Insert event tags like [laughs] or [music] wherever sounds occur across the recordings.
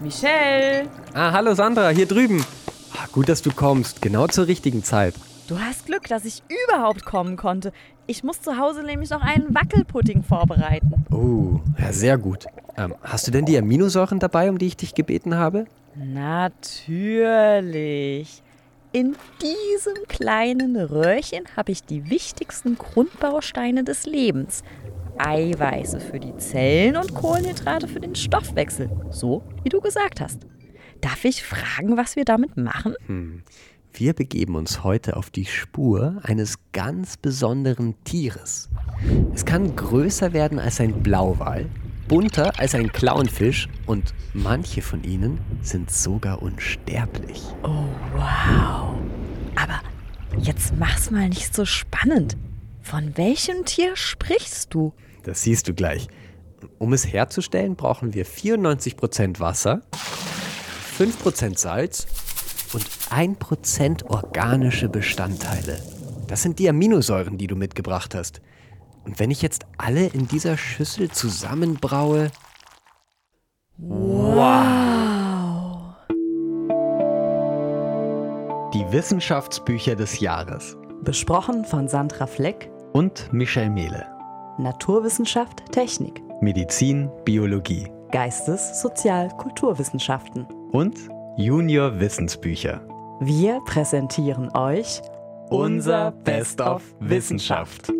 Michelle! Ah, hallo Sandra, hier drüben. Ah, gut, dass du kommst, genau zur richtigen Zeit. Du hast Glück, dass ich überhaupt kommen konnte. Ich muss zu Hause nämlich noch einen Wackelpudding vorbereiten. Oh, ja, sehr gut. Ähm, hast du denn die Aminosäuren dabei, um die ich dich gebeten habe? Natürlich. In diesem kleinen Röhrchen habe ich die wichtigsten Grundbausteine des Lebens. Eiweiße für die Zellen und Kohlenhydrate für den Stoffwechsel. So wie du gesagt hast. Darf ich fragen, was wir damit machen? Hm. Wir begeben uns heute auf die Spur eines ganz besonderen Tieres. Es kann größer werden als ein Blauwal, bunter als ein Clownfisch und manche von ihnen sind sogar unsterblich. Oh, wow. Aber jetzt mach's mal nicht so spannend. Von welchem Tier sprichst du? Das siehst du gleich. Um es herzustellen, brauchen wir 94% Wasser, 5% Salz und 1% organische Bestandteile. Das sind die Aminosäuren, die du mitgebracht hast. Und wenn ich jetzt alle in dieser Schüssel zusammenbraue. Wow! Die Wissenschaftsbücher des Jahres. Besprochen von Sandra Fleck und Michelle Mehle. Naturwissenschaft, Technik. Medizin, Biologie. Geistes-, Sozial-, Kulturwissenschaften. Und Junior Wissensbücher. Wir präsentieren euch unser Best of Wissenschaft.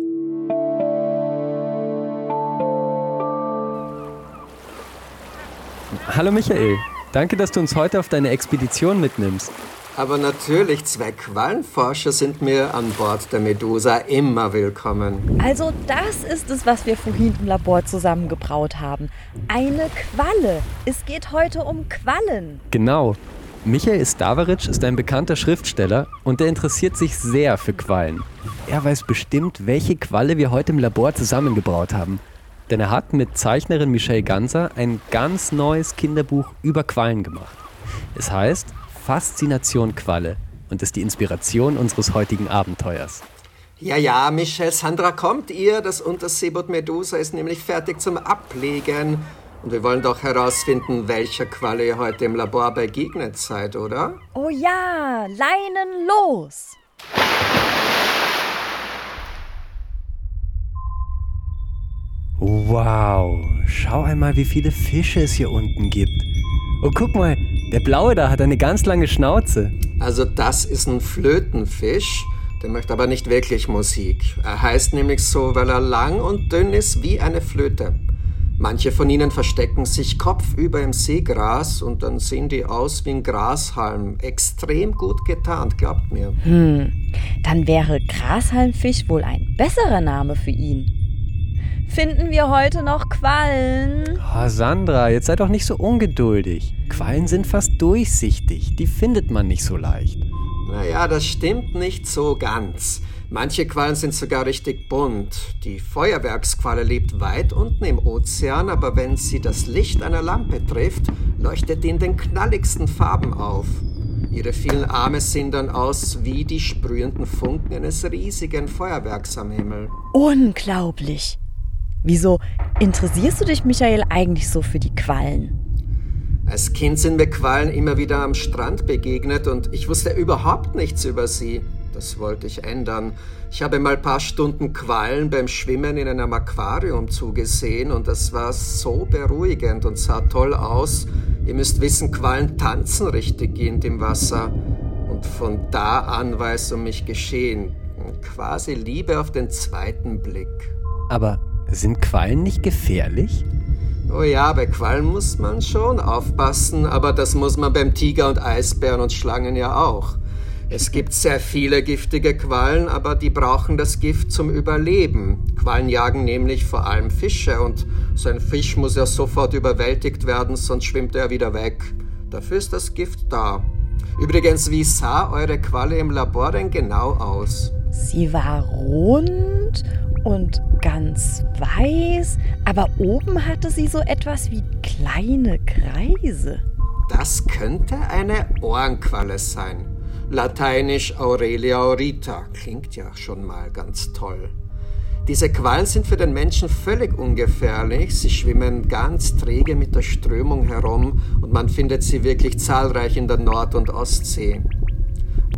Hallo Michael, danke, dass du uns heute auf deine Expedition mitnimmst. Aber natürlich, zwei Quallenforscher sind mir an Bord der Medusa immer willkommen. Also das ist es, was wir vorhin im Labor zusammengebraut haben. Eine Qualle. Es geht heute um Quallen. Genau. Michael Stavaric ist ein bekannter Schriftsteller und er interessiert sich sehr für Quallen. Er weiß bestimmt, welche Qualle wir heute im Labor zusammengebraut haben. Denn er hat mit Zeichnerin Michelle Ganser ein ganz neues Kinderbuch über Quallen gemacht. Es heißt Faszination Qualle und ist die Inspiration unseres heutigen Abenteuers. Ja, ja, Michelle, Sandra, kommt ihr? Das Unterseeboot Medusa ist nämlich fertig zum Ablegen. Und wir wollen doch herausfinden, welcher Qualle ihr heute im Labor begegnet seid, oder? Oh ja, Leinen los! Wow, schau einmal, wie viele Fische es hier unten gibt. Oh, guck mal, der blaue da hat eine ganz lange Schnauze. Also das ist ein Flötenfisch. Der möchte aber nicht wirklich Musik. Er heißt nämlich so, weil er lang und dünn ist wie eine Flöte. Manche von ihnen verstecken sich kopfüber im Seegras und dann sehen die aus wie ein Grashalm. Extrem gut getarnt, glaubt mir. Hm, dann wäre Grashalmfisch wohl ein besserer Name für ihn. Finden wir heute noch Quallen? Oh, Sandra, jetzt sei doch nicht so ungeduldig. Quallen sind fast durchsichtig. Die findet man nicht so leicht. Naja, das stimmt nicht so ganz. Manche Quallen sind sogar richtig bunt. Die Feuerwerksqualle lebt weit unten im Ozean, aber wenn sie das Licht einer Lampe trifft, leuchtet die in den knalligsten Farben auf. Ihre vielen Arme sehen dann aus wie die sprühenden Funken eines riesigen Feuerwerks am Himmel. Unglaublich! Wieso interessierst du dich, Michael, eigentlich so für die Quallen? Als Kind sind mir Quallen immer wieder am Strand begegnet und ich wusste überhaupt nichts über sie. Das wollte ich ändern. Ich habe mal ein paar Stunden Quallen beim Schwimmen in einem Aquarium zugesehen und das war so beruhigend und sah toll aus. Ihr müsst wissen, Quallen tanzen richtig gehend im Wasser. Und von da an war es um mich geschehen. Quasi Liebe auf den zweiten Blick. Aber sind Quallen nicht gefährlich? Oh ja, bei Quallen muss man schon aufpassen, aber das muss man beim Tiger und Eisbären und Schlangen ja auch. Es gibt sehr viele giftige Quallen, aber die brauchen das Gift zum Überleben. Quallen jagen nämlich vor allem Fische und so ein Fisch muss ja sofort überwältigt werden, sonst schwimmt er wieder weg. Dafür ist das Gift da. Übrigens, wie sah eure Qualle im Labor denn genau aus? Sie war rund und ganz weiß, aber oben hatte sie so etwas wie kleine Kreise. Das könnte eine Ohrenqualle sein. Lateinisch Aurelia aurita klingt ja schon mal ganz toll. Diese Quallen sind für den Menschen völlig ungefährlich. Sie schwimmen ganz träge mit der Strömung herum und man findet sie wirklich zahlreich in der Nord- und Ostsee.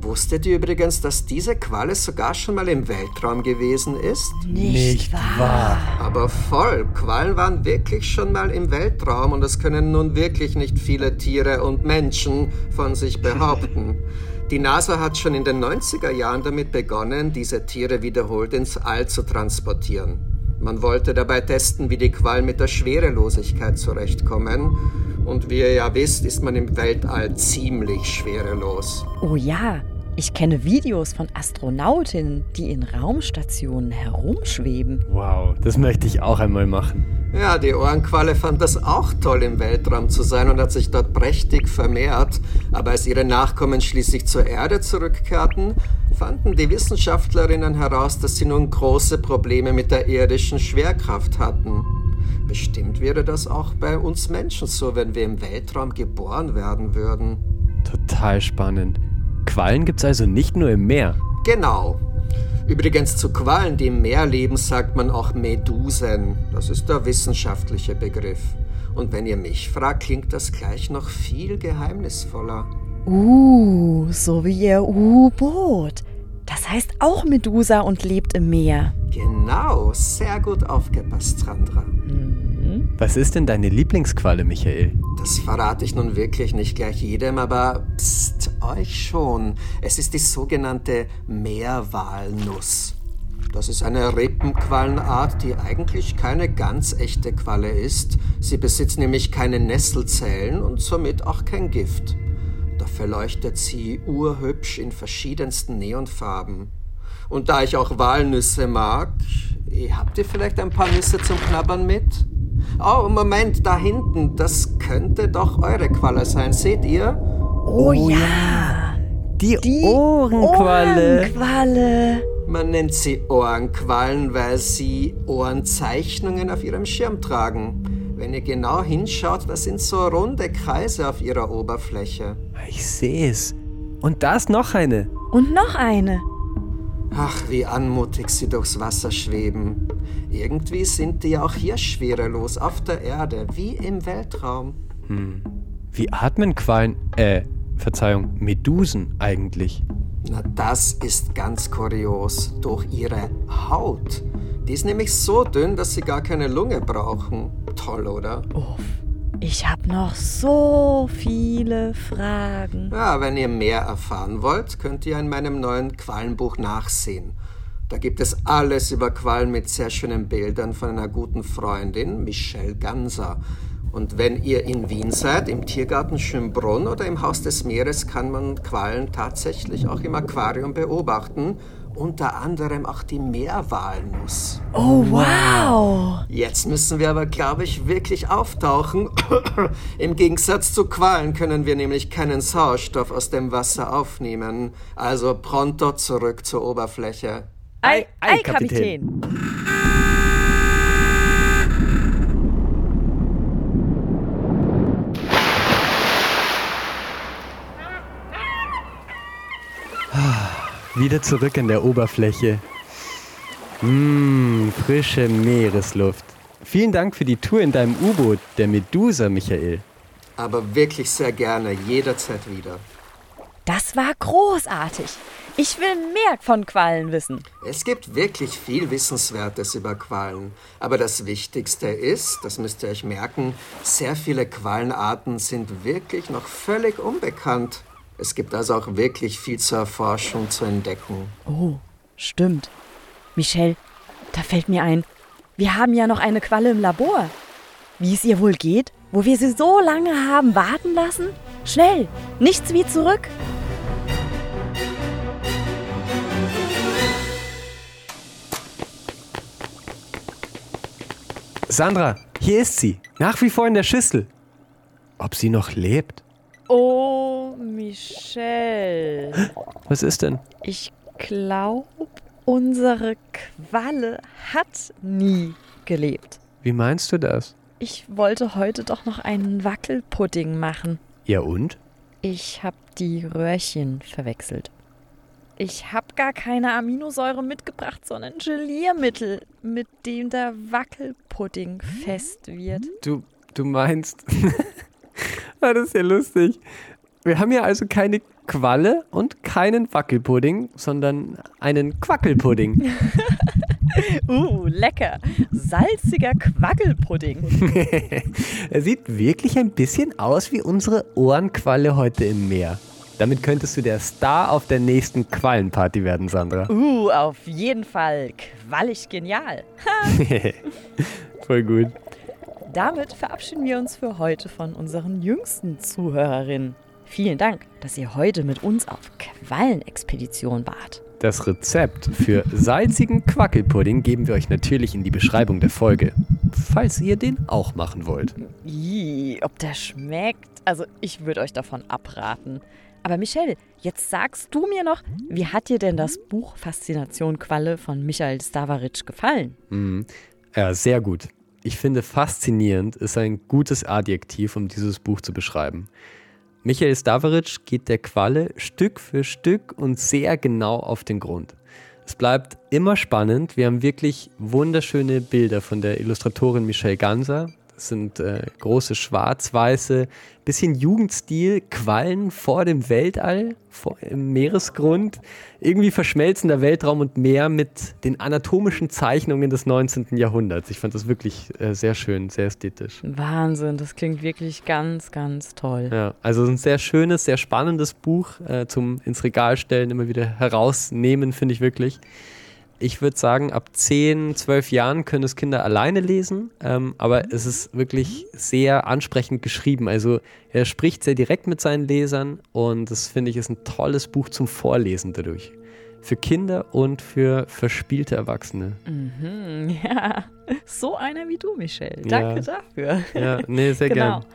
Wusstet ihr übrigens, dass diese Qualle sogar schon mal im Weltraum gewesen ist? Nicht, wahr? Aber voll, Quallen waren wirklich schon mal im Weltraum und das können nun wirklich nicht viele Tiere und Menschen von sich behaupten. [laughs] Die NASA hat schon in den 90er Jahren damit begonnen, diese Tiere wiederholt ins All zu transportieren. Man wollte dabei testen, wie die Quallen mit der Schwerelosigkeit zurechtkommen. Und wie ihr ja wisst, ist man im Weltall ziemlich schwerelos. Oh ja, ich kenne Videos von Astronautinnen, die in Raumstationen herumschweben. Wow, das möchte ich auch einmal machen. Ja, die Ohrenqualle fand das auch toll, im Weltraum zu sein und hat sich dort prächtig vermehrt. Aber als ihre Nachkommen schließlich zur Erde zurückkehrten, fanden die Wissenschaftlerinnen heraus, dass sie nun große Probleme mit der irdischen Schwerkraft hatten. Bestimmt wäre das auch bei uns Menschen so, wenn wir im Weltraum geboren werden würden. Total spannend. Quallen gibt's also nicht nur im Meer. Genau. Übrigens zu Quallen, die im Meer leben, sagt man auch Medusen. Das ist der wissenschaftliche Begriff. Und wenn ihr mich fragt, klingt das gleich noch viel geheimnisvoller. Uh, so wie ihr U-Boot. Das heißt auch Medusa und lebt im Meer. Genau, sehr gut aufgepasst, Sandra. Was ist denn deine Lieblingsqualle, Michael? Das verrate ich nun wirklich nicht gleich jedem, aber pst, euch schon. Es ist die sogenannte Meerwalnuss. Das ist eine Rippenquallenart, die eigentlich keine ganz echte Qualle ist. Sie besitzt nämlich keine Nesselzellen und somit auch kein Gift. Dafür leuchtet sie urhübsch in verschiedensten Neonfarben. Und da ich auch Walnüsse mag, habt ihr vielleicht ein paar Nüsse zum Knabbern mit? Oh, Moment, da hinten, das könnte doch eure Qualle sein, seht ihr? Oh, ja. Die, Die Ohrenqualle. Ohrenqualle. Man nennt sie Ohrenquallen, weil sie Ohrenzeichnungen auf ihrem Schirm tragen. Wenn ihr genau hinschaut, das sind so runde Kreise auf ihrer Oberfläche. Ich sehe es. Und da ist noch eine. Und noch eine. Ach, wie anmutig sie durchs Wasser schweben. Irgendwie sind die auch hier schwerelos auf der Erde, wie im Weltraum. Wie atmen Quallen, äh, Verzeihung, Medusen eigentlich? Na, das ist ganz kurios. Durch ihre Haut. Die ist nämlich so dünn, dass sie gar keine Lunge brauchen. Toll, oder? Ich habe noch so viele Fragen. Ja, wenn ihr mehr erfahren wollt, könnt ihr in meinem neuen Quallenbuch nachsehen. Da gibt es alles über Quallen mit sehr schönen Bildern von einer guten Freundin, Michelle Ganser. Und wenn ihr in Wien seid, im Tiergarten Schönbrunn oder im Haus des Meeres, kann man Quallen tatsächlich auch im Aquarium beobachten. Unter anderem auch die Meerwalnuss. Oh, wow. Jetzt müssen wir aber, glaube ich, wirklich auftauchen. [coughs] Im Gegensatz zu Quallen können wir nämlich keinen Sauerstoff aus dem Wasser aufnehmen. Also pronto zurück zur Oberfläche. Ei, Ei, ei, Kapitän. Wieder zurück an der Oberfläche. Mmm, frische Meeresluft. Vielen Dank für die Tour in deinem U-Boot, der Medusa, Michael. Aber wirklich sehr gerne, jederzeit wieder. Das war großartig. Ich will mehr von Quallen wissen. Es gibt wirklich viel Wissenswertes über Quallen. Aber das Wichtigste ist, das müsst ihr euch merken, sehr viele Quallenarten sind wirklich noch völlig unbekannt. Es gibt also auch wirklich viel zur Erforschung zu entdecken. Oh, stimmt. Michelle, da fällt mir ein, wir haben ja noch eine Qualle im Labor. Wie es ihr wohl geht, wo wir sie so lange haben warten lassen? Schnell, nichts wie zurück. Sandra, hier ist sie. Nach wie vor in der Schüssel. Ob sie noch lebt? Oh, Michelle. Was ist denn? Ich glaube, unsere Qualle hat nie gelebt. Wie meinst du das? Ich wollte heute doch noch einen Wackelpudding machen. Ja und? Ich habe die Röhrchen verwechselt. Ich habe gar keine Aminosäure mitgebracht, sondern Geliermittel, mit dem der Wackelpudding fest wird. Du, du meinst. [laughs] ah, das ist ja lustig. Wir haben hier also keine Qualle und keinen Wackelpudding, sondern einen Quackelpudding. [laughs] Uh, lecker. Salziger Quackelpudding. [laughs] er sieht wirklich ein bisschen aus wie unsere Ohrenqualle heute im Meer. Damit könntest du der Star auf der nächsten Quallenparty werden, Sandra. Uh, auf jeden Fall. Quallig genial. [laughs] Voll gut. Damit verabschieden wir uns für heute von unseren jüngsten Zuhörerinnen. Vielen Dank, dass ihr heute mit uns auf Quallenexpedition wart. Das Rezept für salzigen Quackelpudding geben wir euch natürlich in die Beschreibung der Folge, falls ihr den auch machen wollt. Ih, ob der schmeckt? Also ich würde euch davon abraten. Aber Michelle, jetzt sagst du mir noch, wie hat dir denn das Buch Faszination Qualle von Michael Stavaric gefallen? Mhm. Ja, sehr gut. Ich finde, faszinierend ist ein gutes Adjektiv, um dieses Buch zu beschreiben. Michael Stavaric geht der Qualle Stück für Stück und sehr genau auf den Grund. Es bleibt immer spannend. Wir haben wirklich wunderschöne Bilder von der Illustratorin Michelle Ganser. Das sind äh, große schwarz-weiße, bisschen Jugendstil, Quallen vor dem Weltall, vor, im Meeresgrund. Irgendwie verschmelzender Weltraum und Meer mit den anatomischen Zeichnungen des 19. Jahrhunderts. Ich fand das wirklich äh, sehr schön, sehr ästhetisch. Wahnsinn, das klingt wirklich ganz, ganz toll. Ja, also ein sehr schönes, sehr spannendes Buch äh, zum ins Regal stellen, immer wieder herausnehmen, finde ich wirklich. Ich würde sagen, ab 10, 12 Jahren können es Kinder alleine lesen, ähm, aber es ist wirklich sehr ansprechend geschrieben. Also er spricht sehr direkt mit seinen Lesern und das finde ich ist ein tolles Buch zum Vorlesen dadurch. Für Kinder und für verspielte Erwachsene. Mhm, [laughs] ja, so einer wie du, Michelle. Danke Ja. dafür. Ja, nee, sehr genau. gern.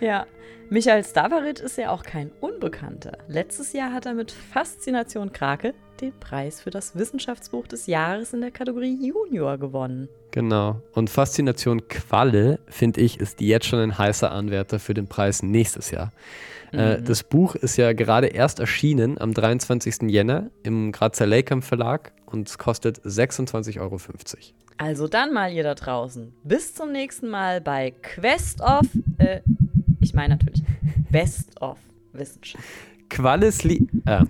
Ja. Michael Stavaric ist ja auch kein Unbekannter. Letztes Jahr hat er mit Faszination Krake den Preis für das Wissenschaftsbuch des Jahres in der Kategorie Junior gewonnen. Genau. Und Faszination Qualle, finde ich, ist jetzt schon ein heißer Anwärter für den Preis nächstes Jahr. Äh, das Buch ist ja gerade erst erschienen am 23. Jänner im Grazer Lakeham Verlag und kostet 26,50 Euro. Also dann mal ihr da draußen. Bis zum nächsten Mal bei Quest of, äh, ich meine natürlich Best of Wissenschaft. Qualles Lie äh,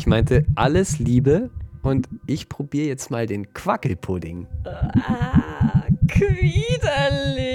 ich meinte alles Liebe und ich probiere jetzt mal den Quackelpudding. Ah, widerlich.